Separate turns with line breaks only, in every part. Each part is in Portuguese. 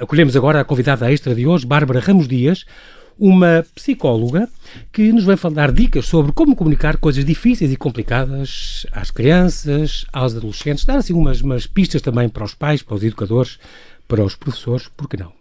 Acolhemos agora a convidada extra de hoje, Bárbara Ramos Dias, uma psicóloga que nos vai dar dicas sobre como comunicar coisas difíceis e complicadas às crianças, aos adolescentes, dar assim umas, umas pistas também para os pais, para os educadores, para os professores, por que não?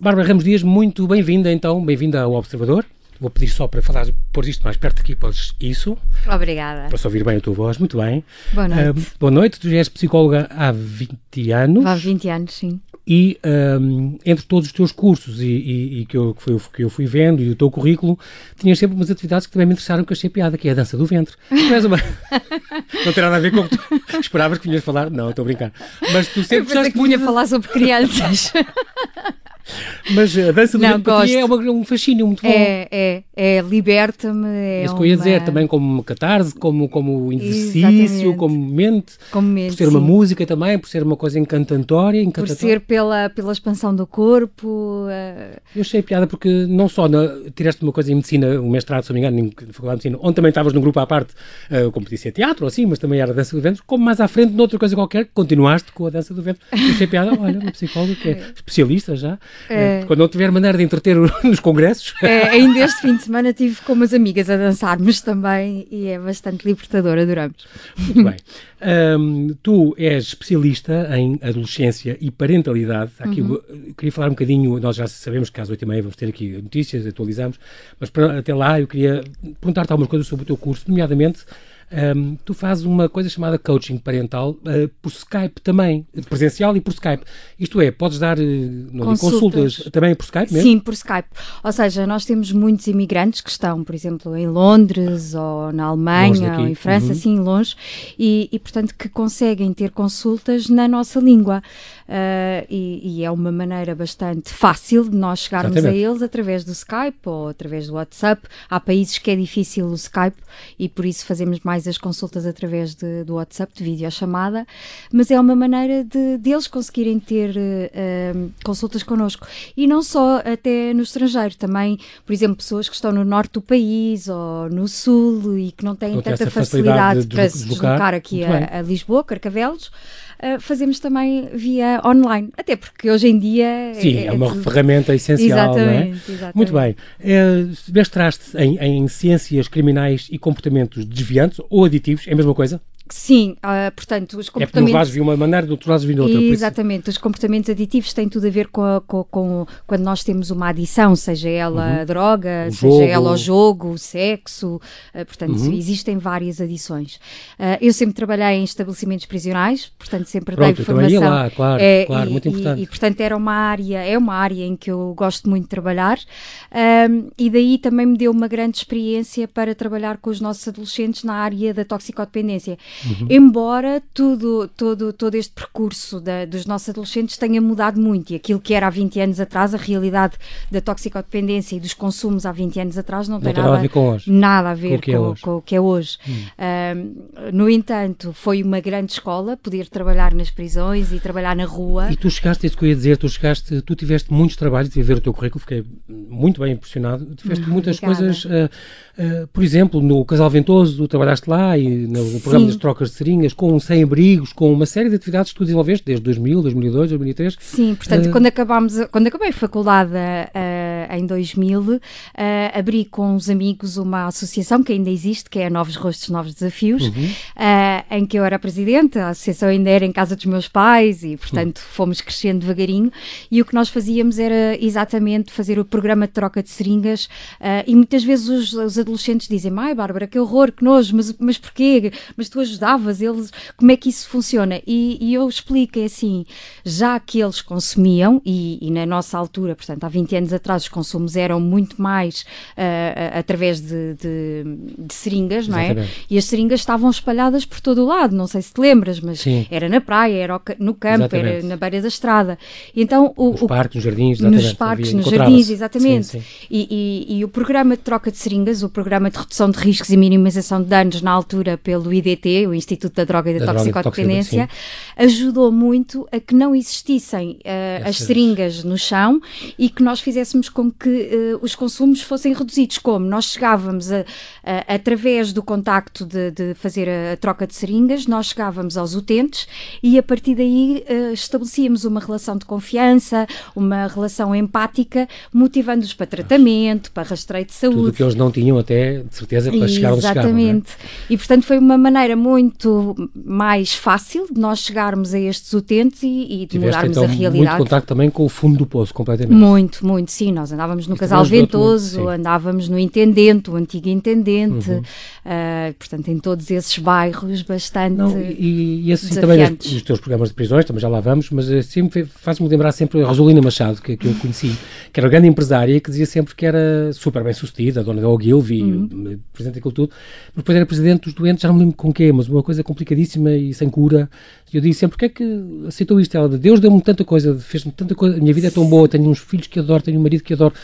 Bárbara Ramos Dias, muito bem-vinda então, bem-vinda ao Observador. Vou pedir só para falar, pôr isto mais perto aqui, podes isso.
Obrigada.
Para ouvir bem a tua voz, muito bem.
Boa noite. Uh,
boa noite, tu já és psicóloga há 20 anos.
Há 20 anos, sim.
E um, entre todos os teus cursos e, e, e que, eu, que, foi, que eu fui vendo e o teu currículo, tinhas sempre umas atividades que também me interessaram que achei piada, que é a dança do ventre. Não, uma... não tem nada a ver com o que tu esperavas que vinhas falar. Não, estou a brincar.
Mas tu sempre eu que vinha falar sobre crianças.
Mas a dança do não, ventre é uma, um fascínio muito bom.
É, é, é liberta-me. É
Isso que eu ia dizer, também como catarse, como, como exercício, como mente. Como mente. Por ser sim. uma música também, por ser uma coisa encantatória. encantatória.
Por ser pela, pela expansão do corpo. Uh...
Eu achei piada porque não só na, tiraste uma coisa em medicina, um mestrado, se não me engano, na Faculdade de Medicina, onde também estavas num grupo à parte, uh, como podia ser teatro ou assim, mas também era dança do ventre, como mais à frente, noutra coisa qualquer, continuaste com a dança do ventre. Eu achei piada, olha, uma psicóloga que é especialista já. É. Quando não tiver maneira de entreter nos congressos.
É, ainda este fim de semana tive com umas amigas a dançarmos também e é bastante libertador, adoramos.
Muito bem. Um, tu és especialista em adolescência e parentalidade. Aqui uhum. eu queria falar um bocadinho, nós já sabemos que às oito e meia vamos ter aqui notícias, atualizamos, mas para, até lá eu queria perguntar-te algumas coisas sobre o teu curso, nomeadamente um, tu fazes uma coisa chamada coaching parental uh, por Skype também, presencial e por Skype. Isto é, podes dar uh, consultas. consultas. também por Skype mesmo?
Sim, por Skype. Ou seja, nós temos muitos imigrantes que estão, por exemplo, em Londres ou na Alemanha ou em França, uhum. assim longe, e, e, portanto que conseguem ter consultas na nossa língua. Uh, e, e, é uma maneira bastante fácil de nós chegarmos Exatamente. a eles através do Skype ou através do WhatsApp. Há países que é difícil o Skype e por isso fazemos mais mais as consultas através de, do WhatsApp, de videochamada, mas é uma maneira de, de eles conseguirem ter uh, consultas connosco. E não só até no estrangeiro, também, por exemplo, pessoas que estão no norte do país ou no sul e que não têm não tanta facilidade, facilidade de para se deslocar aqui a, a Lisboa, Carcavelos. Uh, fazemos também via online, até porque hoje em dia
sim é, é uma é ferramenta essencial, exatamente, não é? Exatamente. Muito bem. É, mestraste em, em ciências criminais e comportamentos desviantes ou aditivos, é a mesma coisa?
Sim, uh, portanto, os comportamentos... É porque
no vaso vi uma maneira, do outro lado vi outra.
Exatamente, os comportamentos aditivos têm tudo a ver com, a, com, com quando nós temos uma adição, seja ela uhum. a droga, o seja jogo. ela o jogo, o sexo, uh, portanto, uhum. existem várias adições. Uh, eu sempre trabalhei em estabelecimentos prisionais, portanto, sempre
Pronto,
dei formação.
Ia lá, claro, é, claro,
e,
muito importante.
E, e, portanto, era uma área, é uma área em que eu gosto muito de trabalhar e daí também me deu uma grande experiência para trabalhar com os nossos adolescentes na área da toxicodependência. Uhum. Embora tudo, todo, todo este percurso da, dos nossos adolescentes tenha mudado muito e aquilo que era há 20 anos atrás, a realidade da toxicodependência e dos consumos há 20 anos atrás não, não tem nada, nada, a ver com hoje. Nada a ver com, com, é com o que é hoje. Hum. no entanto, foi uma grande escola poder trabalhar nas prisões e trabalhar na rua.
E tu chegaste, isso que eu ia dizer, tu chegaste, tu tiveste muitos trabalhos, de ver o teu currículo, fiquei muito bem impressionado. Tiveste muitas obrigada. coisas, uh, uh, por exemplo, no Casal Ventoso, tu trabalhaste lá e no, no programa das trocas de serinhas, com sem-abrigos, com uma série de atividades que tu desenvolveste desde 2000, 2002, 2003.
Sim, portanto, uh, quando acabámos, quando acabei a faculdade uh, em 2000, uh, abri com os amigos uma associação que ainda existe, que é Novos Rostos, Novos Desafios, uhum. em que eu era presidente, a associação ainda era em casa dos meus pais e, portanto, uhum. fomos crescendo devagarinho e o que nós fazíamos era exatamente fazer o programa de troca de seringas e muitas vezes os, os adolescentes dizem, ai Bárbara, que horror, que nojo, mas, mas porquê? Mas tu ajudavas eles, como é que isso funciona? E, e eu explico, é assim, já que eles consumiam, e, e, na nossa altura, portanto, há 20 anos atrás, consumos eram muito mais uh, através de, de, de, seringas, não é? E as seringas estavam espalhadas por todo o lado, não sei se te lembras, mas Sim. era na praia, era no campo, exatamente. era na beira da estrada. Então, o,
nos o, parques, nos jardins,
exatamente. Nos parques, nos jardins, exatamente. Sim, sim. E, e, e, o programa de troca de seringas, o programa de redução de riscos e minimização de danos na altura pelo IDT, o Instituto da Droga e da, da Toxicodependência, ajudou muito a que não existissem uh, as seringas no chão e que nós fizéssemos com que uh, os consumos fossem reduzidos. Como? Nós chegávamos, a, a, através do contacto de, de, fazer a, a, troca de seringas, nós chegávamos aos utentes e a partir daí uh, estabelecíamos uma relação de confiança, uma relação empática, motivando-os para tratamento, para rastreio de saúde.
Tudo que eles não tinham até, de certeza, para chegar onde chegavam. É? Exatamente.
E, portanto, foi uma maneira muito mais fácil de nós chegarmos a estes utentes e, e de Tiveste, mudarmos
então,
a realidade.
muito contacto também com o fundo do poço, completamente.
Muito, muito, sim. Nós andávamos no Casal Ventoso, andávamos no Intendente, o antigo Intendente, uhum. uh, portanto, em todos esses bairros bastante Não,
E, e assim também nos, nos, teus programas de prisões, também já lá vamos, mas assim, faz-me lembrar sempre a Rosolina Machado, que, que eu conheci, que era uma grande empresária que dizia sempre que era super bem sucedida, a dona da Ogilvy, uhum. presidente daquilo tudo, mas depois era presidente dos doentes, já não me lembro com quê, mas uma coisa complicadíssima e sem cura. E eu disse sempre, porque é que aceitou isto? Ela, Deus deu-me tanta coisa, fez-me tanta coisa, a minha vida é tão boa, tenho uns filhos que adoro, tenho um marido que adoro,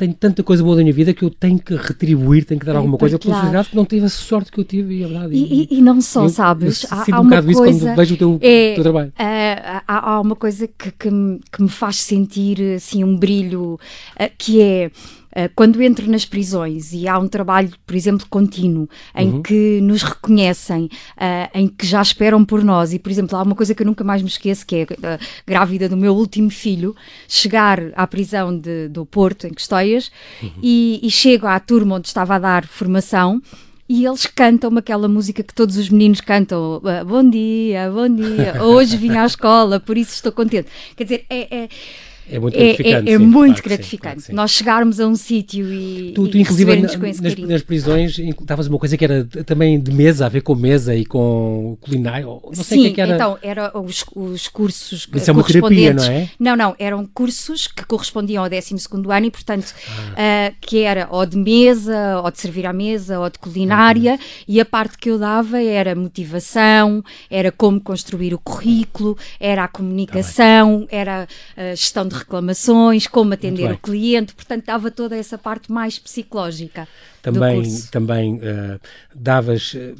tenho tanta coisa boa da minha vida que eu tenho que retribuir, tenho que dar alguma coisa pela sociedade que não tive a sorte que eu tive, e é verdade.
E, e, e não só, eu, sabes,
eu há, há um uma coisa, isso quando vejo o teu, é, teu trabalho.
Uh, há, há, uma coisa que, que, me, que me faz sentir assim um brilho, uh, que é eh, quando entro nas prisões e há um trabalho, por exemplo, contínuo, em uhum. que nos reconhecem, uh, em que já esperam por nós, e, por exemplo, há uma coisa que eu nunca mais me esqueço, que é uh, grávida do meu último filho, chegar à prisão de, do Porto, em Custóias, uhum. e, e chego à turma onde estava a dar formação, e eles cantam aquela música que todos os meninos cantam: Bom dia, bom dia, hoje vim à escola, por isso estou contente. Quer dizer, é, é
é muito é, gratificante.
É, é sim, muito claro gratificante. Sim, claro Nós chegarmos a um sítio e,
tu, tu,
e
inclusive, na, nas, nas prisões, estavas uma coisa que era também de mesa, a ver com mesa e com culinária. Não sei sim,
que, é
que era.
então, eram os, os cursos
Isso é uma terapia, não é?
Não, não, eram cursos que correspondiam ao 12 ano e, portanto, ah. uh, que era ou de mesa, ou de servir à mesa, ou de culinária, uhum. e a parte que eu dava era motivação, era como construir o currículo, era a comunicação, tá era a gestão de reclamações, como atender o cliente, portanto dava toda essa parte mais psicológica.
Também, também uh, davas, uh,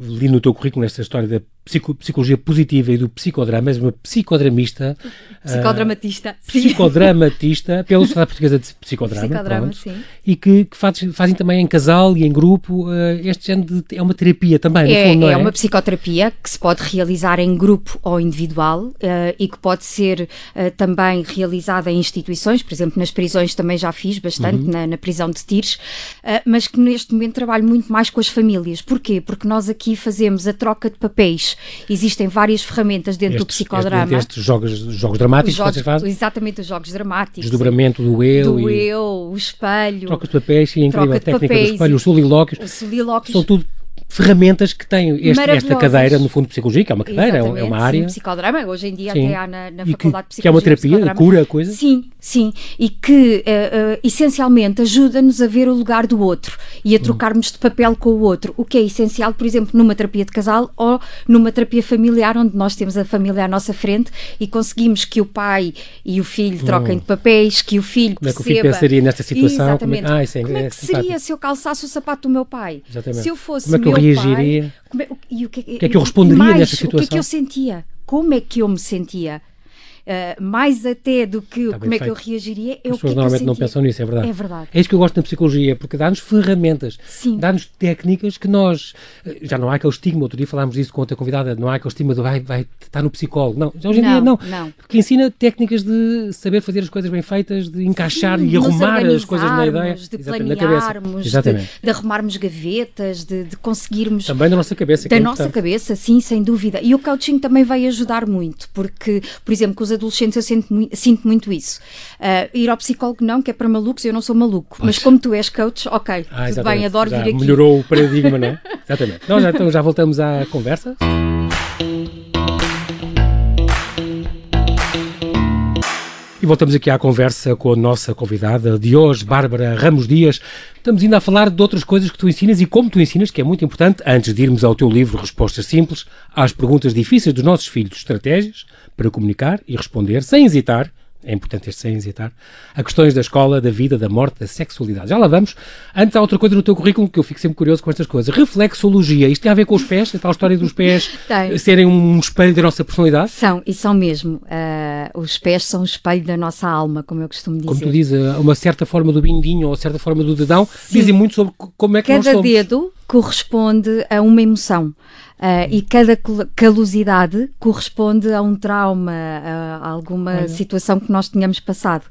li no teu currículo nesta história da psico, psicologia positiva e do psicodrama, és uma psicodramista.
Psicodramatista.
Uh, psicodramatista, pela Sociedade Portuguesa de Psicodrama. Psicodrama, pronto, sim. E que, que faz, fazem também em casal e em grupo. Este género de, é uma terapia também,
é,
no fundo, não é?
É uma psicoterapia que se pode realizar em grupo ou individual e que pode ser também realizada em instituições, por exemplo, nas prisões também já fiz bastante, uhum. na, na, prisão de Tires, mas que neste momento trabalho muito mais com as famílias. Porquê? Porque nós aqui fazemos a troca de papéis Existem várias ferramentas dentro
estes,
do psicodrama.
Estes jogos, jogos dramáticos
jogos,
que vocês fazem?
Exatamente, os jogos dramáticos.
Desdobramento do eu.
Do
e...
eu, o espelho.
Troca de papéis, sim, incrível. A técnica papéis, do espelho, os solilóquios.
Os solilóquios.
São tudo ferramentas que tem este, esta cadeira, no fundo, de psicologia, que é uma cadeira, Exatamente, é uma área. Sim,
psicodrama, hoje em dia sim. até há na, na Faculdade
que, de Psicologia. Que é uma terapia, cura, coisa?
Sim, sim. E que, uh, uh, essencialmente, ajuda-nos a ver o lugar do outro e a hum. trocarmos de papel com o outro, o que é essencial, por exemplo, numa terapia de casal ou numa terapia familiar, onde nós temos a família à nossa frente e conseguimos que o pai e o filho troquem hum. de papéis, que o filho
Como
perceba... É
que o filho pensaria nesta situação?
Exatamente.
Como
é, ah, é, Como é que seria se eu calçasse o sapato do meu pai?
Exatamente.
Se eu fosse
Como é reagiria?
Pai, é, e o que,
o que é que eu responderia
mais,
nesta situação?
O que é que eu sentia? Como é que eu me sentia? Uh, mais até do que Está como é que eu reagiria, é
As
o que, é
que normalmente não pensam nisso, é verdade.
É verdade.
É isso que eu gosto na psicologia, porque dá-nos ferramentas, dá-nos técnicas que nós. Eh, já não há aquele estigma, outro dia falámos disso com outra convidada, não há aquele estigma de vai, vai estar no psicólogo. Não, hoje em
não,
dia não.
não.
Porque ensina técnicas de saber fazer as coisas bem feitas, de encaixar Sim, e arrumar as coisas na ideia.
De planearmos, de, de, arrumarmos gavetas, de, de, conseguirmos.
Também da nossa cabeça.
Da
é
nossa cabeça, sim, sem dúvida. E o coaching também vai ajudar muito, porque, por exemplo, com os adolescentes eu sinto muito, sinto muito isso. Uh, ir ao psicólogo não, que é para malucos, eu não sou maluco. Mas como tu és coach, ok, ah, tudo bem, adoro
já
vir aqui.
Melhorou o paradigma, não é? exatamente. Nós já, então, já voltamos à conversa. E voltamos aqui à conversa com a nossa convidada de hoje, Bárbara Ramos Dias. Estamos ainda a falar de outras coisas que tu ensinas e como tu ensinas, que é muito importante, antes de irmos ao teu livro Respostas Simples, às perguntas difíceis dos nossos filhos, estratégias para comunicar e responder sem hesitar, é importante este sem hesitar, a questões da escola, da vida, da morte, da sexualidade. Já lá vamos. Antes há outra coisa no teu currículo que eu fico sempre curioso com estas coisas. Reflexologia, isto tem a ver com os pés, a tal história dos pés serem um espelho da nossa personalidade?
São, e são mesmo. Uh, os pés são o espelho da nossa alma, como eu costumo dizer.
Como tu dizes, uma certa forma do bindinho ou certa forma do dedão, Sim. dizem muito sobre como é que
Cada
nós somos.
Cada dedo corresponde a uma emoção. Uh, e cada calosidade corresponde a um trauma, a alguma Olha. situação que nós tenhamos passado.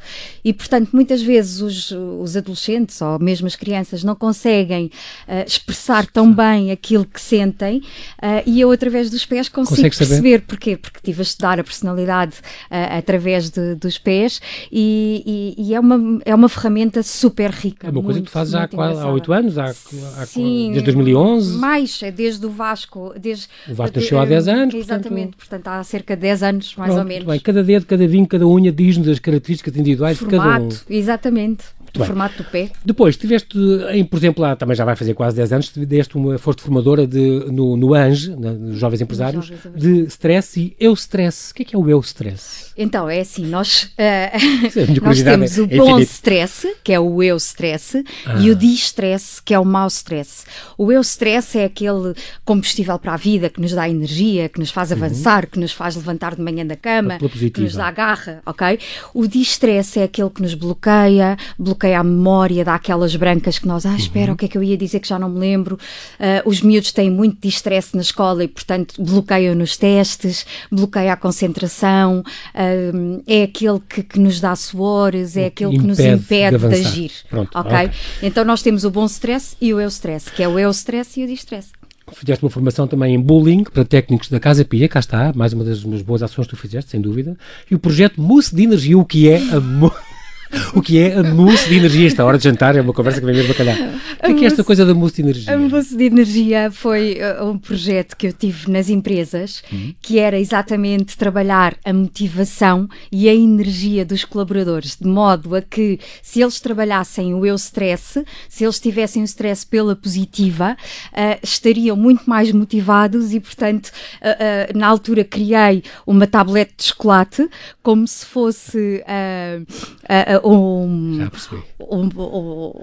E, portanto, muitas vezes os, os adolescentes ou mesmo as crianças não conseguem uh, expressar tão bem aquilo que sentem uh, e eu, através dos pés, consigo Consegue perceber. Saber? Porquê? Porque estive a estudar a personalidade através de, dos pés e, e, e, é, uma, é uma ferramenta super rica.
É uma coisa que tu fazes há, 8 anos, há, há, Sim, desde 2011?
Mais, é desde o Vasco desde.
O Vasco nasceu há 10 anos.
Exatamente, portanto, portanto há cerca de 10 anos, mais Pronto, ou menos.
Bem, cada dedo, cada vinho, cada unha diz-nos as características individuais
Formato,
de cada
um. Exatamente. O formato do pé.
Depois, tiveste, em, por exemplo, lá também já vai fazer quase 10 anos, deste uma, foste formadora de, no, no ANGE, nos Jovens Empresários, jovens de stress e eu stress. O que é que é o eu stress?
Então, é assim, nós, uh, nós temos o é bom stress, que é o eu stress, ah. e o distress, que é o mau stress. O eu stress é aquele combustível para a vida que nos dá energia, que nos faz uhum. avançar, uhum. que nos faz levantar de manhã da cama, que nos dá garra, ok? O distress é aquele que nos bloqueia, bloqueia a memória, dá aquelas brancas que nós, ah, espera, uhum. o que é que eu ia dizer que já não me lembro. Uh, os miúdos têm muito distress na escola e, portanto, bloqueiam nos testes, bloqueia a concentração, uh, é aquele que, que, nos dá suores, é aquele que nos impede de, de agir. Pronto, okay? ok? Então nós temos o bom stress e o eu stress, que é o eu stress e o distress.
Fizeste uma formação também em bullying para técnicos da Casa Pia, cá está, mais uma das boas ações que tu fizeste, sem dúvida. E o projeto Mousse de Energia, o que é a o que é a mousse de energia. Esta hora de jantar é uma conversa que vem mesmo a calhar. O que é, que é esta coisa da mousse de energia?
A mousse de energia foi uh, um projeto que eu tive nas empresas, uhum. que era exatamente trabalhar a motivação e a energia dos colaboradores, de modo a que se eles trabalhassem o eu stress, se eles tivessem o stress pela positiva, uh, estariam muito mais motivados e, portanto, uh, na altura criei uma tablete de chocolate como se fosse um, um, um,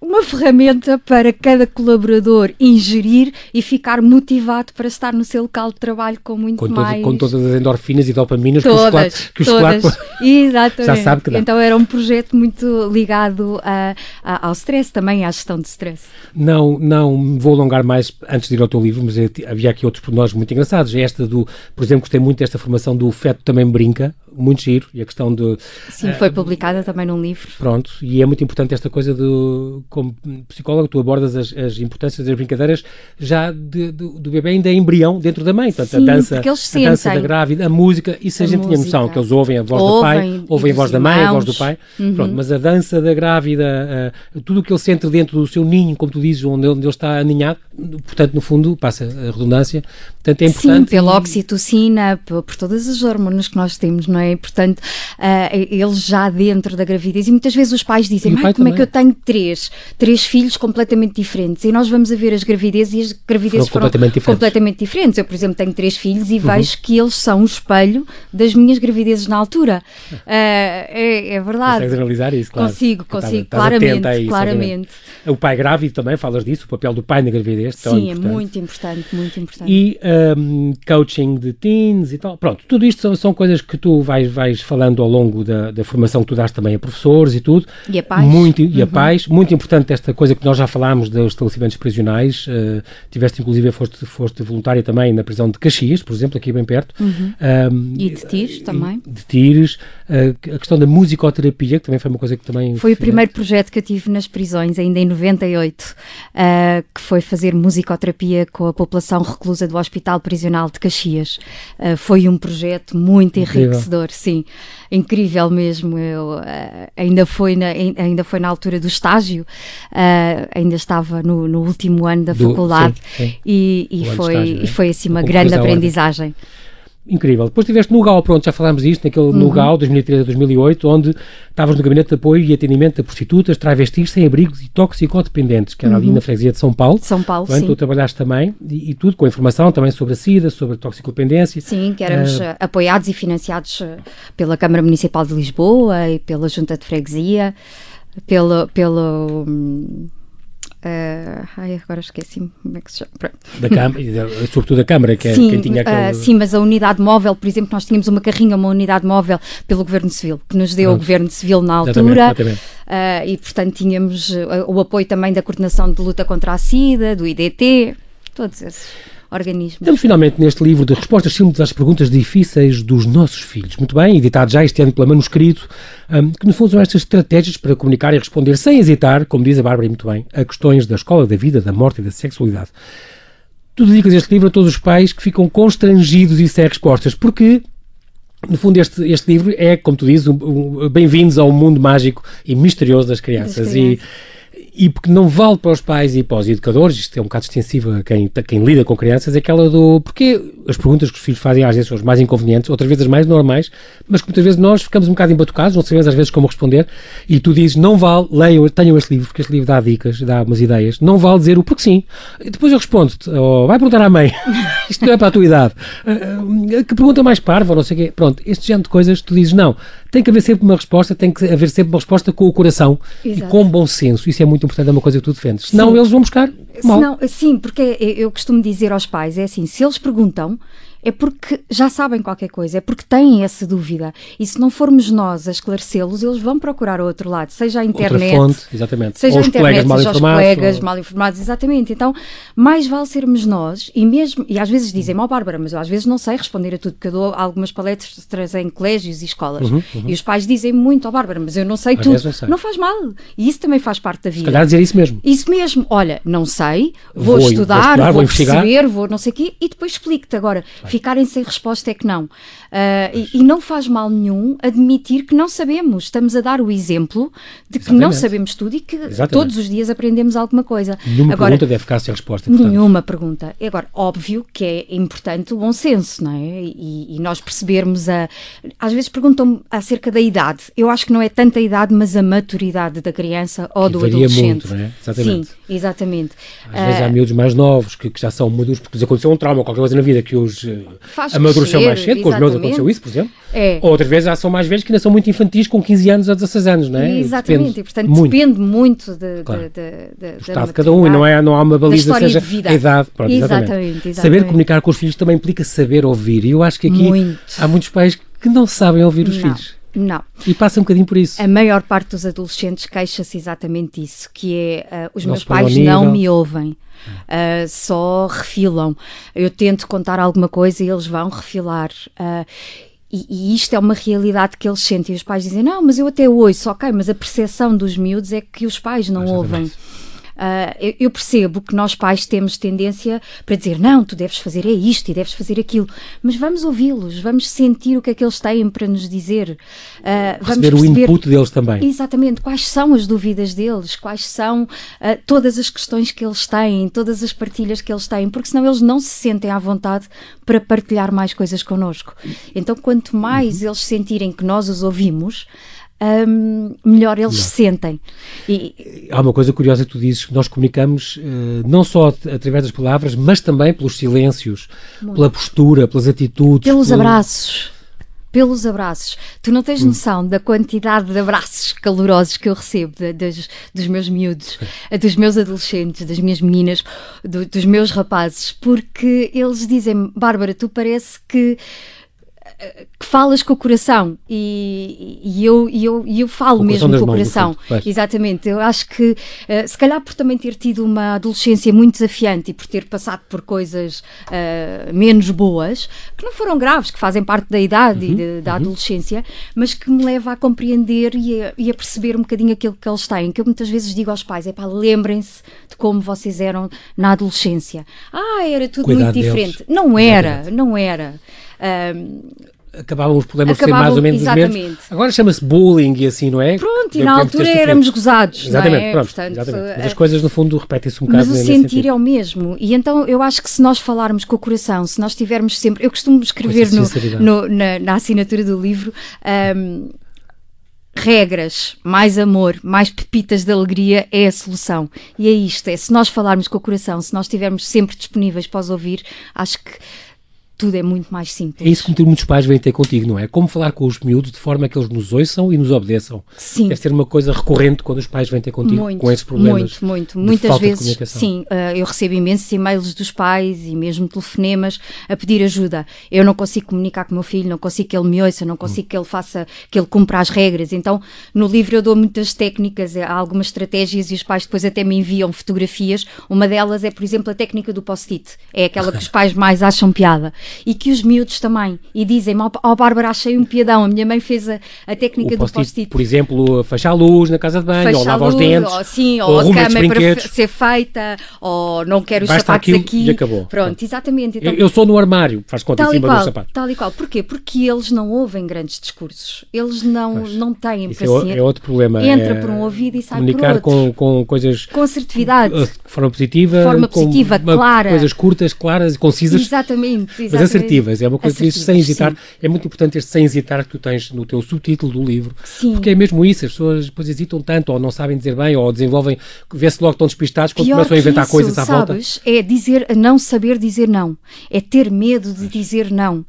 uma ferramenta para cada colaborador ingerir e ficar motivado para estar no seu local de trabalho com muito
com
mais.
com todas as endorfinas e dopaminas
todas,
que o
chocolate,
chocolate
Exatamente. já sabe que dá. Então era um projeto muito ligado a, a, ao stress, também à gestão de stress.
Não, não vou alongar mais antes de ir ao teu livro, mas havia aqui outros pormenores muito engraçados. Esta do, por exemplo, gostei muito desta formação do feto também brinca, muito giro, e a questão de...
Sim, foi publicada também num livro.
Pronto, e é muito importante esta coisa de, como psicólogo, tu abordas as, as importâncias das brincadeiras já de, de, do bebê ainda embrião dentro da mãe, portanto,
Sim,
a dança,
a
dança da grávida, a música, isso a, a gente música. tinha noção, que eles ouvem a voz ouvem, do pai, ouvem a voz da mãe, a voz do pai, uhum. pronto, mas a dança da grávida, uh, tudo o que ele sente dentro do seu ninho, como tu dizes, onde ele, onde ele está aninhado, portanto, no fundo, passa a redundância, portanto, é importante.
Sim, pela oxitocina, por, por todas as hormonas que nós temos, não é? Portanto, uh, eles já dentro da gravidez, e muitas vezes os pais dizem, pai como também. é que eu tenho três, três filhos completamente diferentes, e nós vamos a ver as gravidezes e as gravidezes foram,
completamente, diferentes.
completamente diferentes. Eu, por exemplo, tenho três filhos e uhum. vejo que eles são o espelho das minhas gravidezes na altura. Uh, é, é, verdade.
Consegues analisar isso, claro.
Consigo, consigo, estás, claramente, isso, claramente.
O pai grávido também, falas disso, o papel do pai na gravidez.
Sim, é muito importante, muito importante.
E um, coaching de teens e tal. Pronto, tudo isto são, são coisas que tu vais, vais falando ao longo da, da formação que tu dás também a professores e tudo.
E a pais.
Muito, uhum. E a uhum. pais. Muito importante esta coisa que nós já falámos dos estabelecimentos prisionais. Uh, tiveste, inclusive, foste, foste voluntária também na prisão de Caxias, por exemplo, aqui bem perto.
Uhum. Um, e de Tires também.
De Tires. A questão da musicoterapia, que também foi uma coisa que também...
Foi o primeiro projeto que eu tive nas prisões, ainda em 98, uh, que foi fazer musicoterapia com a população reclusa do Hospital Prisional de Caxias. Uh, foi um projeto muito Incrível. enriquecedor, sim incrível mesmo. Eu, uh, ainda, foi na, ainda foi na altura do estágio, ainda estava no, no, último ano da do, faculdade sim, sim. e, e foi, estágio, e foi assim uma grande aprendizagem.
Incrível. Depois estiveste no GAL, pronto, já falámos disto, naquele uhum. no GAL, 2013 a 2008, onde estavas no gabinete de apoio e atendimento a prostitutas, travestis, sem abrigos e toxicodependentes, que era uhum. ali na freguesia de São Paulo.
São Paulo,
Portanto,
sim.
Tu trabalhaste também, e, e, tudo com informação também sobre a SIDA, sobre a toxicodependência.
Sim, que éramos uh, apoiados e financiados pela Câmara Municipal de Lisboa e pela Junta de Freguesia, pelo... pelo hum, Uh, ai, agora esqueci-me como é que se chama.
Da Câmara, sobretudo da Câmara, que é
sim,
quem tinha aquele...
Uh, sim, mas a unidade móvel, por exemplo, nós tínhamos uma carrinha, uma unidade móvel pelo Governo Civil, que nos deu Pronto. o Governo Civil na altura. Exatamente, exatamente. Uh, e, portanto, tínhamos o apoio também da coordenação de luta contra a SIDA, do IDT, todos esses organismos.
Estamos finalmente neste livro de respostas simples às perguntas difíceis dos nossos filhos. Muito bem, editado já este ano pela Manuscrito, um, que no fundo são estas estratégias para comunicar e responder sem hesitar, como diz a Bárbara muito bem, a questões da escola, da vida, da morte e da sexualidade. Tu dedicas este livro a todos os pais que ficam constrangidos e sem respostas, porque no fundo, este, este livro é, como tu dizes, um, um, bem-vindos ao mundo mágico e misterioso das crianças. Das crianças. E, e porque não vale para os pais e para os educadores, isto é um bocado extensivo a quem, a quem lida com crianças, é aquela do porque as perguntas que os filhos fazem às vezes são as mais inconvenientes, outras vezes as mais normais, mas que muitas vezes nós ficamos um bocado embatucados, não sabemos às vezes como responder, e tu dizes, não vale, leiam, tenham este livro, porque este livro dá dicas, dá umas ideias, não vale dizer o porque sim. E depois eu respondo-te, oh, vai perguntar à mãe, isto não é para a tua idade, uh, que pergunta mais parva, não sei o quê. Pronto, este género de coisas, tu dizes, não, tem que haver sempre uma resposta, tem que haver sempre uma resposta com o coração Exato. e com bom senso, isso é muito importante, é uma coisa que tu defendes. Senão sim. eles vão buscar mal. Senão,
sim, porque eu costumo dizer aos pais, é assim, se eles perguntam, é porque já sabem qualquer coisa, é porque têm essa dúvida. E se não formos nós a esclarecê-los, eles vão procurar o outro lado, seja a internet,
fonte, exatamente.
seja ou a internet, colegas seja os colegas ou... mal informados, exatamente. Então, mais vale sermos nós, e mesmo, e às vezes dizem, ó oh, Bárbara, mas eu às vezes não sei responder a tudo, porque eu dou algumas palestras em colégios e escolas. Uhum, uhum. E os pais dizem muito, ó oh, Bárbara, mas eu não sei às tudo. Não, sei. não, faz mal. E isso também faz parte da vida. Se
calhar dizer isso mesmo.
Isso mesmo. Olha, não sei, vou, vou estudar, vou, estudar, vou, vou perceber, vou não sei o quê, e depois explico-te agora. Ficarem sem resposta é que não. Uh, e, e, não faz mal nenhum admitir que não sabemos. Estamos a dar o exemplo de que Exatamente. não sabemos tudo e que Exatamente. todos os dias aprendemos alguma coisa.
Nenhuma agora, pergunta deve ficar sem resposta.
Portanto. Nenhuma pergunta. Agora, óbvio que é importante o bom senso, não é? E, e nós percebermos a. Às vezes perguntam-me acerca da idade. Eu acho que não é tanta a idade, mas a maturidade da criança ou que do adolescente.
Muito, não é? Exatamente.
Sim, exatamente.
Às uh, vezes há ah, miúdos mais novos que, que já são maduros porque lhes aconteceu um trauma, qualquer coisa na vida que os amadureceu mais cedo, com os meus aconteceu isso, por exemplo. É. Ou outras vezes já são mais velhos que ainda são muito infantis com 15 anos a 16 anos, não é?
Exatamente, depende e portanto muito. depende muito de, claro. de, de,
do estado de cada um e não, é, não há uma baliza, seja a idade. Pronto,
exatamente. Exatamente, exatamente.
Saber comunicar com os filhos também implica saber ouvir e eu acho que aqui muito. há muitos pais que não sabem ouvir os
não.
filhos.
Não.
E passa um bocadinho por isso.
A maior parte dos adolescentes queixa-se exatamente isso, que é uh, os meus pais não me ouvem. Uh, só refilam. Eu tento contar alguma coisa e eles vão refilar. Uh, e, e, isto é uma realidade que eles sentem. E os pais dizem: Não, mas eu até ouço, ok, mas a percepção dos miúdos é que os pais não ouvem. Uh, eu, percebo que nós pais temos tendência para dizer não, tu deves fazer é isto e deves fazer aquilo, mas vamos ouvi-los, vamos sentir o que é que eles têm para nos dizer.
Uh, vamos perceber o input deles também.
Exatamente, quais são as dúvidas deles, quais são uh, todas as questões que eles têm, todas as partilhas que eles têm, porque senão eles não se sentem à vontade para partilhar mais coisas connosco. Então, quanto mais uhum. eles sentirem que nós os ouvimos, um, melhor eles se sentem.
E... Há uma coisa curiosa que tu dizes, que nós comunicamos uh, não só através das palavras, mas também pelos silêncios, Muito. pela postura, pelas atitudes.
Pelos pelo... abraços. Pelos abraços. Tu não tens hum. noção da quantidade de abraços calorosos que eu recebo de, de, dos meus miúdos, dos meus adolescentes, das minhas meninas, do, dos meus rapazes, porque eles dizem: Bárbara, tu parece que que falas com o coração e, e eu, e eu, e eu falo mesmo com o coração. Exatamente. Eu acho que, uh, se calhar por também ter tido uma adolescência muito desafiante e por ter passado por coisas uh, menos boas, que não foram graves, que fazem parte da idade uhum, e de, da uhum. adolescência, mas que me leva a compreender e a, e a, perceber um bocadinho aquilo que eles têm. Que eu muitas vezes digo aos pais: é pá, lembrem-se de como vocês eram na adolescência. Ah, era tudo Cuidado muito diferente. Deles. Não era, não era
acabavam os problemas acabavam, ser mais ou menos exatamente. os mesmos. Agora chama-se bullying e assim, não é?
Pronto, e na altura éramos gozados.
Exatamente,
é?
pronto, Portanto, exatamente. Mas as coisas no fundo repetem-se um bocado.
Mas o sentir é o mesmo. E então eu acho que se nós falarmos com o coração, se nós tivermos sempre. Eu costumo escrever no, no na, na, assinatura do livro. Um, regras, mais amor, mais pepitas de alegria é a solução. E é isto, é se nós falarmos com o coração, se nós estivermos sempre disponíveis para os ouvir, acho que tudo é muito mais simples.
É isso que muitos pais vêm ter contigo, não é? Como falar com os miúdos de forma que eles nos ouçam e nos obedeçam.
Sim.
Deve ser uma coisa recorrente quando os pais vêm ter contigo
muito,
com esses problemas.
Muito, muito. Muitas vezes, sim. Uh, eu recebo imensos e-mails dos pais e mesmo telefonemas a pedir ajuda. Eu não consigo comunicar com o meu filho, não consigo que ele me ouça, não consigo hum. que ele faça, que ele cumpra as regras. Então, no livro eu dou muitas técnicas, há algumas estratégias e os pais depois até me enviam fotografias. Uma delas é, por exemplo, a técnica do post-it. É aquela que os pais mais acham piada e que os miúdos também. E dizem-me, ó oh, Bárbara, achei um piadão. A minha mãe fez a, a técnica do post-it.
Por exemplo, fechar a luz na casa de banho, ou lavar os dentes.
Ou, sim, ou, ou a cama é para ser feita, ou não quero os Basta sapatos aqui.
E acabou.
Pronto, exatamente.
Então, eu, eu, sou no armário, faz conta em cima
qual,
dos sapatos.
Tal e qual. Porquê? Porque eles não ouvem grandes discursos. Eles não, não têm
paciência. É, é outro problema.
Entra
é
por um ouvido e sai
por outro.
Comunicar
com, com coisas...
Com assertividade. De
forma positiva.
forma positiva, clara.
Coisas curtas, claras e concisas.
Exatamente. exatamente.
Mas assertivas. É uma coisa que sem hesitar. Sim. É muito importante este sem hesitar que tu tens no teu subtítulo do livro.
Sim.
Porque é mesmo isso, as pessoas depois hesitam tanto, ou não sabem dizer bem, ou desenvolvem, vê-se logo que estão despistados quando
Pior
começam a inventar
isso,
coisas à
sabes,
volta.
É dizer, não saber dizer não. É ter medo de dizer não. Uh,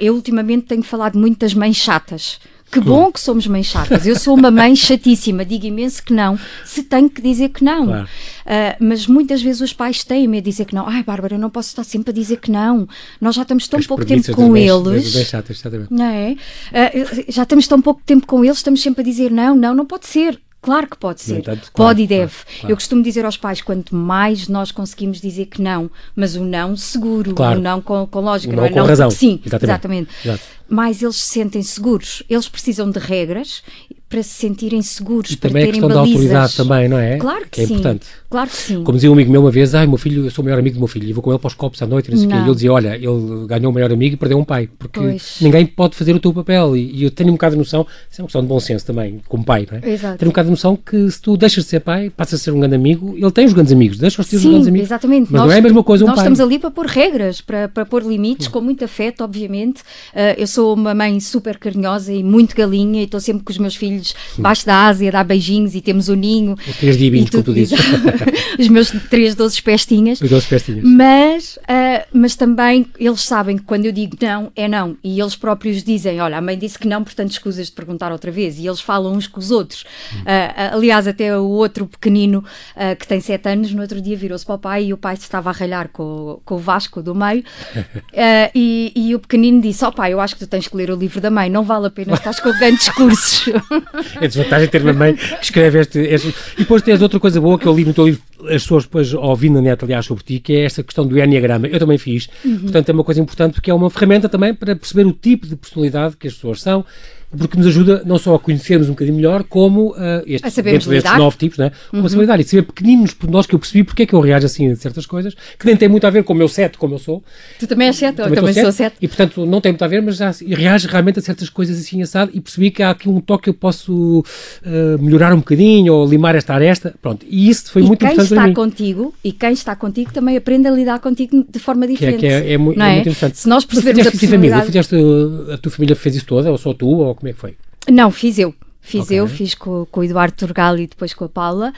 eu ultimamente tenho falado muito das mães chatas. Que bom que somos mães chatas. Eu sou uma mãe chatíssima, digo imenso que não, se tenho que dizer que não.
Claro.
Uh, mas muitas vezes os pais têm medo de dizer que não. Ai, Bárbara, eu não posso estar sempre a dizer que não. Nós já estamos tão As pouco tempo com
bem,
eles.
Bem chatas,
não é? Uh, já estamos tão pouco tempo com eles, estamos sempre a dizer não, não, não pode ser. Claro que pode ser, entanto, claro, pode e deve. Claro, claro. Eu costumo dizer aos pais, quanto mais nós conseguimos dizer que não, mas o não seguro, o não com, com lógica,
não,
não é?
Com
não
razão.
Sim,
exatamente.
exatamente. Mais eles se sentem seguros. Eles precisam de regras para se sentirem seguros,
e
para
também
terem
a questão
balizas.
da autoridade também, não é?
Claro que,
é
sim.
importante.
Claro que sim.
Como dizia um amigo meu uma vez, ai, meu filho, eu sou o melhor amigo do meu filho e vou com ele para os copos à noite, não sei não. Quê. e ele dizia, olha, ele ganhou o melhor amigo e perdeu um pai, porque
pois.
ninguém pode fazer o teu papel e, e, eu tenho um bocado de noção, isso é uma questão de bom senso também, como pai, não é?
Exato.
Tenho um bocado de noção que se tu deixas de ser pai, passas a ser um grande amigo, ele tem os grandes amigos, deixa os teus
sim,
grandes amigos.
exatamente.
Mas
nós,
não é a mesma coisa um
nós
pai.
estamos ali para pôr regras, para, para pôr limites, com muito afeto, obviamente. Uh, eu sou uma mãe super carinhosa e muito galinha e estou sempre com os meus filhos baixo da Ásia, dar beijinhos e temos o ninho.
Os três divinhos, como tu dizes.
os meus três doces pestinhas.
Os doces pestinhas.
Mas, uh, mas também eles sabem que quando eu digo não, é não. E eles próprios dizem, olha, a mãe disse que não, portanto escusas de perguntar outra vez. E eles falam uns com os outros. Uh, aliás, até o outro pequenino, uh, que tem sete anos, no outro dia virou-se para o pai e o pai estava a ralhar com, com o Vasco do meio. e, e o pequenino disse, ó oh, pai, eu acho que tu tens que ler o livro da mãe, não vale a pena, estás com grandes discursos.
é desvantagem ter uma mãe que escreve este, este... E depois tens outra coisa boa que eu li no teu livro, as pessoas depois ouvindo na net, aliás, sobre ti, que é esta questão do Enneagrama. Eu também fiz. Uhum. Portanto, é uma coisa importante porque é uma ferramenta também para perceber o tipo de personalidade que as pessoas são porque nos ajuda não só a conhecermos um bocadinho melhor, como uh, estes, dentro destes nove tipos, né? como uhum. a saber lidar e saber pequeninos por nós que eu percebi porque é que eu reajo assim a certas coisas, que nem tem muito a ver com o meu sete, como eu sou.
Tu também és sete, eu também, também sou sete.
E portanto não tem muito a ver, mas já reage realmente a certas coisas assim assado e percebi que há aqui um toque que eu posso uh, melhorar um bocadinho ou limar esta aresta. Pronto, e isso foi
e
muito importante para mim.
Contigo, e quem está contigo também aprende a lidar contigo de forma diferente.
Que é, que é, é, é, muito
é?
interessante.
Se nós percebermos
a personalidade... família, fizeste, a tua família fez isso toda, ou só tu, ou como é que foi?
Não, fiz eu. Fiz okay. eu, fiz com, com, o Eduardo Turgal e depois com a Paula,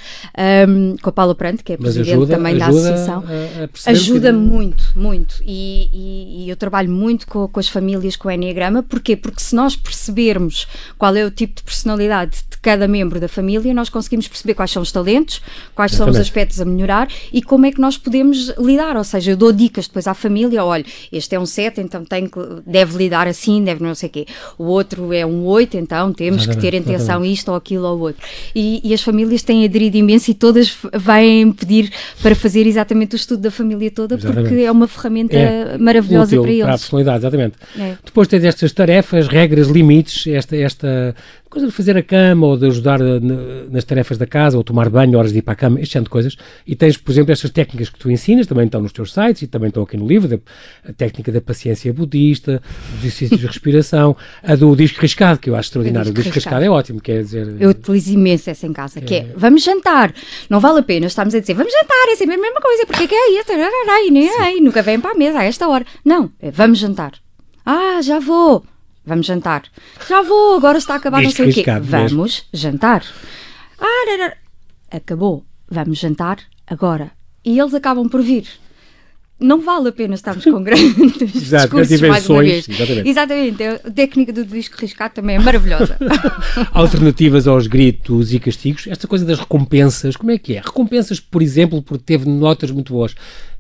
um, com a Paula Pranto, que é presidente
ajuda,
também
ajuda
da associação.
A, a
ajuda que... muito, muito. E, e, e, eu trabalho muito com, com as famílias com o Enneagrama. Porquê? Porque se nós percebermos qual é o tipo de personalidade de cada membro da família, nós conseguimos perceber quais são os talentos, quais são os aspectos a melhorar e como é que nós podemos lidar. Ou seja, eu dou dicas depois à família: olha, este é um 7, então tem que, deve lidar assim, deve não sei o quê. O outro é um 8, então temos Exatamente. que ter atenção a isto ou aquilo ou outro. E, e, as famílias têm aderido imenso e todas vêm pedir para fazer exatamente o estudo da família toda, exatamente. porque é uma ferramenta é, maravilhosa
útil
para eles.
Para a personalidade, exatamente.
É.
Depois tens estas tarefas, regras, limites, esta, esta coisa de fazer a cama ou de ajudar nas tarefas da casa ou tomar banho, horas de ir para a cama, este tipo de coisas. E tens, por exemplo, estas técnicas que tu ensinas, também estão nos teus sites e também estão aqui no livro, a técnica da paciência budista, dos exercícios de respiração, a do disco riscado, que eu acho extraordinário. O disco, o disco riscado é ótimo, quer dizer...
Eu utilizo imenso essa em casa, que é, é vamos jantar. Não vale a pena estarmos a dizer, vamos jantar, é sempre a mesma coisa, porque é que é isso? E nunca vem para a mesa a esta hora. Não, é vamos jantar. Ah, já vou. Vamos jantar. Já vou, agora está a acabar não sei o quê. Vamos mesmo. jantar. Ah, acabou. Vamos jantar agora. E eles acabam por vir não vale a pena estarmos com grandes Exato, discursos mais uma vez. Exatamente. exatamente. A técnica do disco riscado também é maravilhosa.
Alternativas aos gritos e castigos. Esta coisa das recompensas, como é que é? Recompensas, por exemplo, porque teve notas muito boas.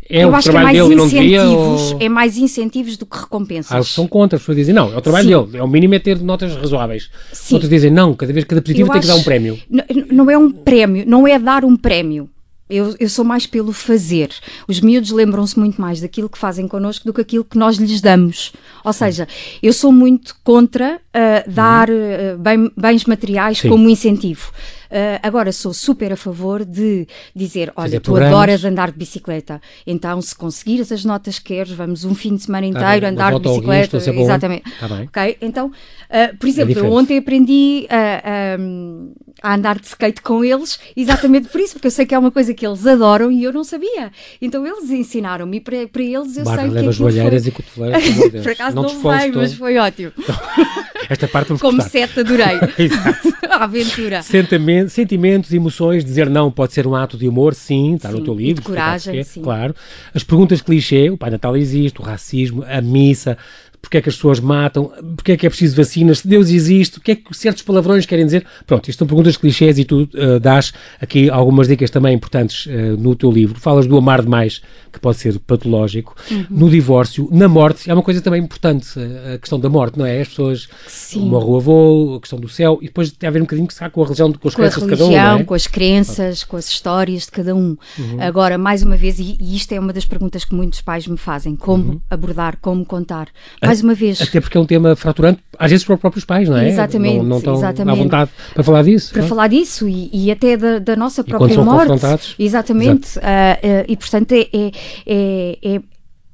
É
eu
o
acho
trabalho
que é mais
dele
incentivos, ou... é mais incentivos do que recompensas.
Ah, são contra, as pessoas dizem, não, é o trabalho Sim. dele, é o mínimo é ter notas razoáveis. Sim. Outros dizem, não, cada vez cada positivo eu tem acho... que dar um prémio.
Não, não é um prémio, não é dar um prémio. Eu, eu, sou mais pelo fazer. Os miúdos lembram-se muito mais daquilo que fazem connosco do que aquilo que nós lhes damos. Ou seja, eu sou muito contra uh, dar uh, bem, bens materiais Sim. como incentivo. Uh, agora, sou super a favor de dizer: olha, tu programas. adoras andar de bicicleta, então se conseguires as notas que queres, vamos um fim de semana tá inteiro tá andar de bicicleta. exatamente. Tá ok? Então, por é exemplo, é eu ontem aprendi a, a, a, andar de skate com eles, exatamente por isso, porque eu sei que é uma coisa que eles adoram e eu não sabia. Então, eles ensinaram-me e para, para eles eu
Barra,
sei
leva
que.
joalheiras foi... e cotoveleiras,
por acaso não, não veio, mas foi ótimo.
Esta parte vamos
Como sete adorei. a aventura.
Sentimentos, sentimentos, emoções, dizer não pode ser um ato de humor, sim, está sim, no teu livro.
de coragem, é, sim.
Claro. As perguntas clichê, o Pai Natal existe, o racismo, a missa, porque é que as pessoas matam, porque é que é preciso vacinas, se Deus existe, o que é que certos palavrões querem dizer. Pronto, isto são perguntas clichês e tu uh, dás aqui algumas dicas também importantes uh, no teu livro. Falas do amar demais, que pode ser patológico, uhum. no divórcio, na morte, é uma coisa também importante, a questão da morte, não é? As pessoas Sim. morrem o avô, a questão do céu, e depois tem a ver um bocadinho com a religião, com as com crenças religião, de cada um. É?
Com as crenças, com as histórias de cada um. Uhum. Agora, mais uma vez, e, e, isto é uma das perguntas que muitos pais me fazem: como uhum. abordar, como contar. Mais uma vez.
Até porque é um tema fraturante, às vezes para os próprios pais, não é?
Exatamente.
Não, não estão
exatamente.
à vontade para falar disso.
Para
não?
falar disso e, e até da, da nossa própria morte. Exatamente. Uh, uh, e portanto é, é, é, é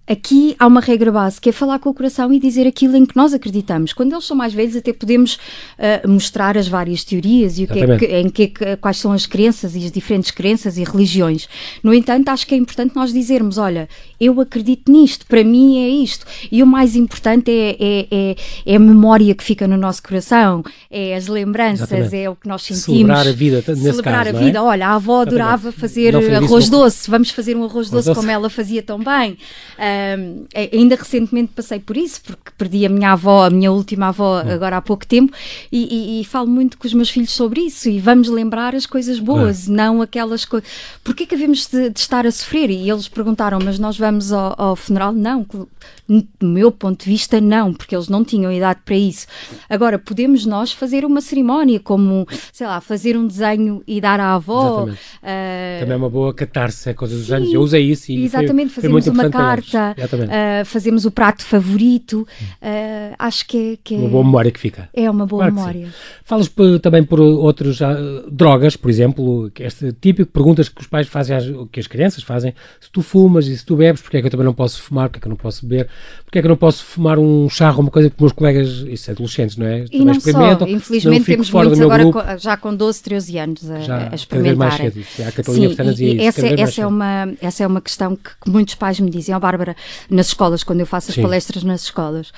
Aqui há uma regra base que é falar com o coração e dizer aquilo em que nós acreditamos. Quando eles são mais velhos, até podemos uh, mostrar as várias teorias e o que é que, em que, quais são as crenças e as diferentes crenças e religiões. No entanto, acho que é importante nós dizermos: olha, eu acredito nisto, para mim é isto. E o mais importante é, é, é, é a memória que fica no nosso coração, é as lembranças, Exatamente. é o que nós sentimos.
Celebrar a vida, nesse
Celebrar
caso,
a vida. É? Olha, a avó adorava fazer arroz doce, vamos fazer um arroz doce, doce como ela fazia tão bem. Uh, um, ainda recentemente passei por isso, porque perdi a minha avó, a minha última avó, hum. agora há pouco tempo, e, e, e, falo muito com os meus filhos sobre isso. E vamos lembrar as coisas boas, é. não aquelas coisas. Porquê que havemos de, de, estar a sofrer? E eles perguntaram, mas nós vamos ao, ao funeral? Não, do meu ponto de vista, não, porque eles não tinham idade para isso. Agora, podemos nós fazer uma cerimónia, como, sei lá, fazer um desenho e dar à avó. Uh...
Também é uma boa catarse, é coisa dos Sim, anos. Eu usei isso e
Exatamente,
foi, fazemos
uma carta, uh, fazemos o prato favorito. Uh, acho que é, que é,
Uma boa memória que fica.
É uma boa claro memória.
Falas também por outros drogas, por exemplo, este típico perguntas que os pais fazem, às, que as crianças fazem, se tu fumas e se tu bebes, porque é que eu também não posso fumar, porque é que eu não posso beber? porque é que eu não posso fumar um charro uma coisa que meus colegas, isso é adolescentes, não é?
E Também não só, infelizmente temos muitos agora grupo. já com 12, 13 anos a, já, a experimentar. Mais cedo,
a Catalunha Sim, e,
e essa, essa é, uma, essa é uma questão que, que muitos pais me dizem, ó oh, Bárbara, nas escolas, quando eu faço as Sim. palestras nas escolas,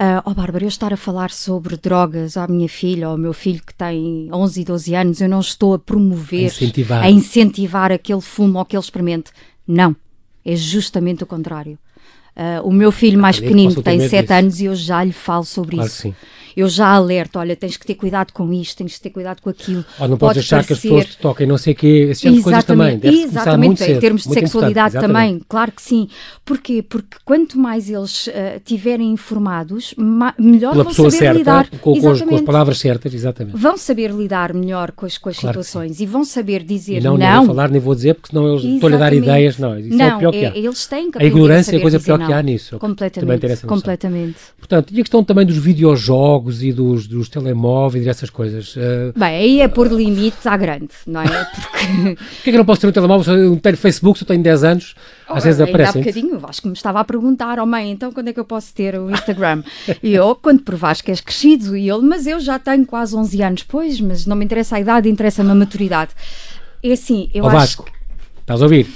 uh, oh Bárbara, eu estar a falar sobre drogas à minha filha ou ao meu filho que tem 11 e 12 anos, eu não estou a promover, a incentivar, a incentivar aquele fumo ou aquele experimente. Não, é justamente o contrário. Uh, o meu filho mais pequenino tem 7 anos e eu já lhe falo sobre claro isso eu já alerto, olha, tens que ter cuidado com isto, tens que ter cuidado com aquilo.
Ou não podes achar parecer... que as pessoas te toquem, não sei o quê, esse tipo de coisas também. Deve
exatamente,
cedo,
em termos de sexualidade também, claro que sim. Porquê? Porque quanto mais eles uh, tiverem informados, melhor Pela vão saber certa, lidar.
Com, com, as, com, as, palavras certas, exatamente.
Vão saber lidar melhor com as, com as claro situações e vão saber dizer
e não.
Não,
não vou falar, nem vou dizer, porque senão eles estão a dar ideias. Não, isso não, é o pior que há.
Eles têm que
a ignorância é a coisa pior não. que há nisso.
Completamente. Completamente.
Portanto, e a questão também dos videojogos jogos e dos, dos telemóveis e dessas coisas. Uh...
Bem, aí é pôr limites à grande, não é?
Porque... Porquê é que eu não posso ter um telemóvel? Se eu tenho Facebook, se eu tenho 10 anos, às vezes aparecem.
Há bocadinho, acho que me estava a perguntar, oh mãe, então quando é que eu posso ter o Instagram? e eu, quando provares que és crescido, e ele, mas eu já tenho quase 11 anos, pois, mas não me interessa a idade, interessa-me a maturidade. É assim, eu
oh,
acho...
Vasco, estás a ouvir?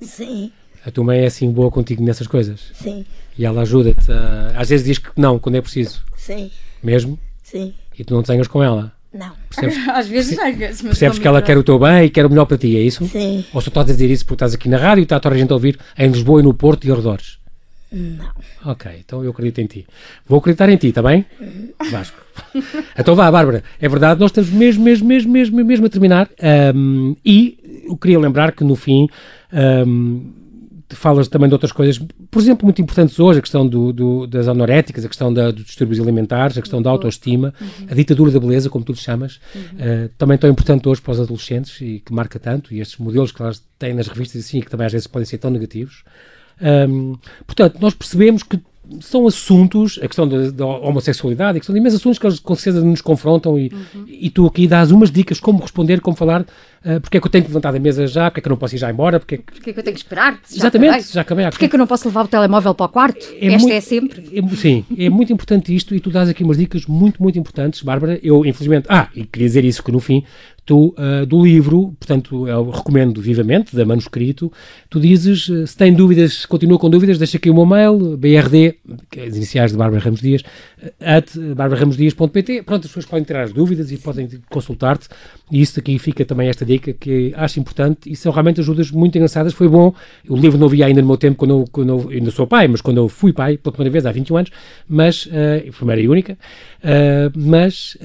Sim.
A tua mãe é assim boa contigo nessas coisas?
Sim.
E ela ajuda-te. A... Às vezes diz que não, quando é preciso.
Sim.
Mesmo?
Sim.
E tu não desenhas com ela?
Não.
Percebes,
Às vezes
percebes, percebes que ela quer o teu bem e quer o melhor para ti, é isso?
Sim.
Ou só estás a dizer isso porque estás aqui na rádio e está toda a gente a ouvir em Lisboa e no Porto e arredores?
Não.
Ok, então eu acredito em ti. Vou acreditar em ti, está bem? Vasco. então vá, Bárbara. É verdade, nós estamos mesmo, mesmo, mesmo, mesmo, mesmo a terminar. Um, e eu queria lembrar que no fim. Um, falas também de outras coisas, por exemplo, muito importantes hoje, a questão do, do, das anoréticas, a questão da, dos distúrbios alimentares, a questão da autoestima, uhum. a ditadura da beleza, como tu lhe chamas, uhum. uh, também tão importante hoje para os adolescentes e que marca tanto, e estes modelos que elas têm nas revistas assim, que também às vezes podem ser tão negativos. Um, portanto, nós percebemos que são assuntos, a questão da, da, homossexualidade, a questão de imensos assuntos que eles com certeza nos confrontam e, uhum. e tu aqui dás umas dicas como responder, como falar, uh, porque é que eu tenho que levantar da mesa já, porque é que eu não posso ir já embora, porque é que,
porque é que eu tenho que esperar?
Já Exatamente, acabei. já acabei.
Porque é que eu não posso levar o telemóvel para o quarto? É Esta muito, é sempre.
É, sim, é muito importante isto e tu dás aqui umas dicas muito, muito importantes, Bárbara. Eu, infelizmente, ah, e queria dizer isso que no fim tu, uh, do livro, portanto, eu recomendo vivamente, da manuscrito, tu dizes, uh, se tem dúvidas, continua com dúvidas, deixa aqui o meu mail, brd, que é as iniciais de Bárbara Ramos Dias, at barbararamosdias.pt, pronto, as pessoas podem tirar as dúvidas e podem consultar-te, e isso aqui fica também esta dica que acho importante, e são realmente ajudas muito engraçadas, foi bom, o livro não havia ainda no meu tempo, quando eu, quando eu ainda sou pai, mas quando eu fui pai, pela primeira vez, há 21 anos, mas, uh, primeira e única, mas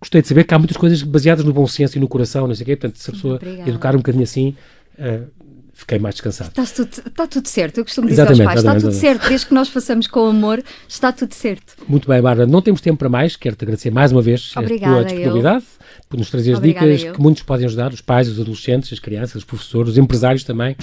gostei de saber que há muitas coisas baseadas no bom senso e no coração, não sei o quê. Portanto, se a pessoa Obrigada. educar um bocadinho assim, uh, fiquei mais descansado.
Está tudo, está tudo certo, eu costumo dizer exatamente, aos pais, está tudo exatamente. certo, desde que nós façamos com amor, está tudo certo.
Muito bem, Bárbara, não temos tempo para mais, quero-te agradecer mais uma vez Obrigada, a tua disponibilidade, eu. Por nos trazer as dicas que muitos podem ajudar, os pais, os adolescentes, as crianças, os professores, os empresários também.